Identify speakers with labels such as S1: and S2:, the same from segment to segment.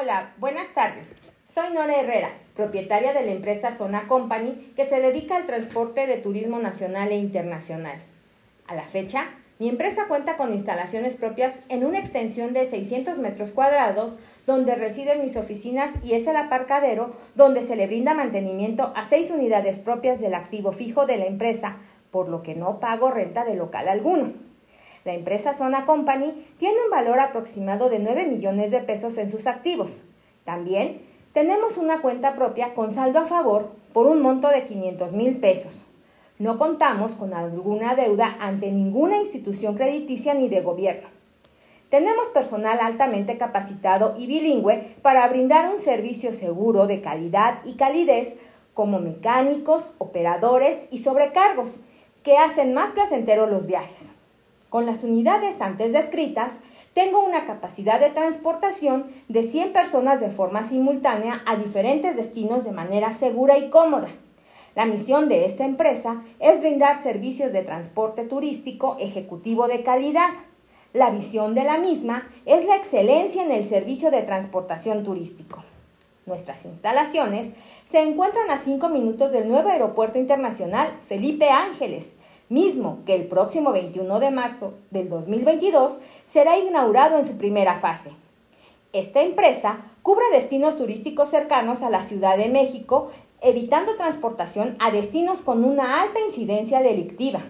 S1: Hola, buenas tardes. Soy Nora Herrera, propietaria de la empresa Zona Company, que se dedica al transporte de turismo nacional e internacional. A la fecha, mi empresa cuenta con instalaciones propias en una extensión de 600 metros cuadrados, donde residen mis oficinas y es el aparcadero donde se le brinda mantenimiento a seis unidades propias del activo fijo de la empresa, por lo que no pago renta de local alguno. La empresa Zona Company tiene un valor aproximado de 9 millones de pesos en sus activos. También tenemos una cuenta propia con saldo a favor por un monto de 500 mil pesos. No contamos con alguna deuda ante ninguna institución crediticia ni de gobierno. Tenemos personal altamente capacitado y bilingüe para brindar un servicio seguro de calidad y calidez como mecánicos, operadores y sobrecargos que hacen más placenteros los viajes. Con las unidades antes descritas, tengo una capacidad de transportación de 100 personas de forma simultánea a diferentes destinos de manera segura y cómoda. La misión de esta empresa es brindar servicios de transporte turístico ejecutivo de calidad. La visión de la misma es la excelencia en el servicio de transportación turístico. Nuestras instalaciones se encuentran a 5 minutos del nuevo Aeropuerto Internacional Felipe Ángeles, mismo que el próximo 21 de marzo del 2022 será inaugurado en su primera fase. Esta empresa cubre destinos turísticos cercanos a la Ciudad de México evitando transportación a destinos con una alta incidencia delictiva.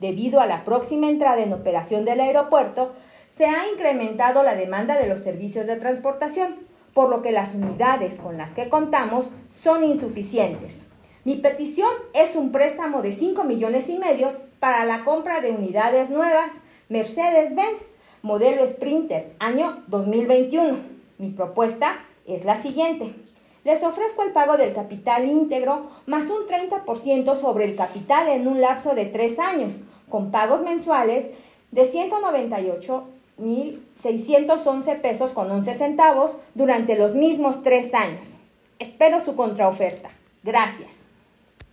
S1: Debido a la próxima entrada en operación del aeropuerto, se ha incrementado la demanda de los servicios de transportación, por lo que las unidades con las que contamos son insuficientes. Mi petición es un préstamo de 5 millones y medio para la compra de unidades nuevas Mercedes-Benz, modelo Sprinter, año 2021. Mi propuesta es la siguiente les ofrezco el pago del capital íntegro más un 30% sobre el capital en un lapso de tres años, con pagos mensuales de 198.611 pesos con 11 centavos durante los mismos tres años. Espero su contraoferta. Gracias.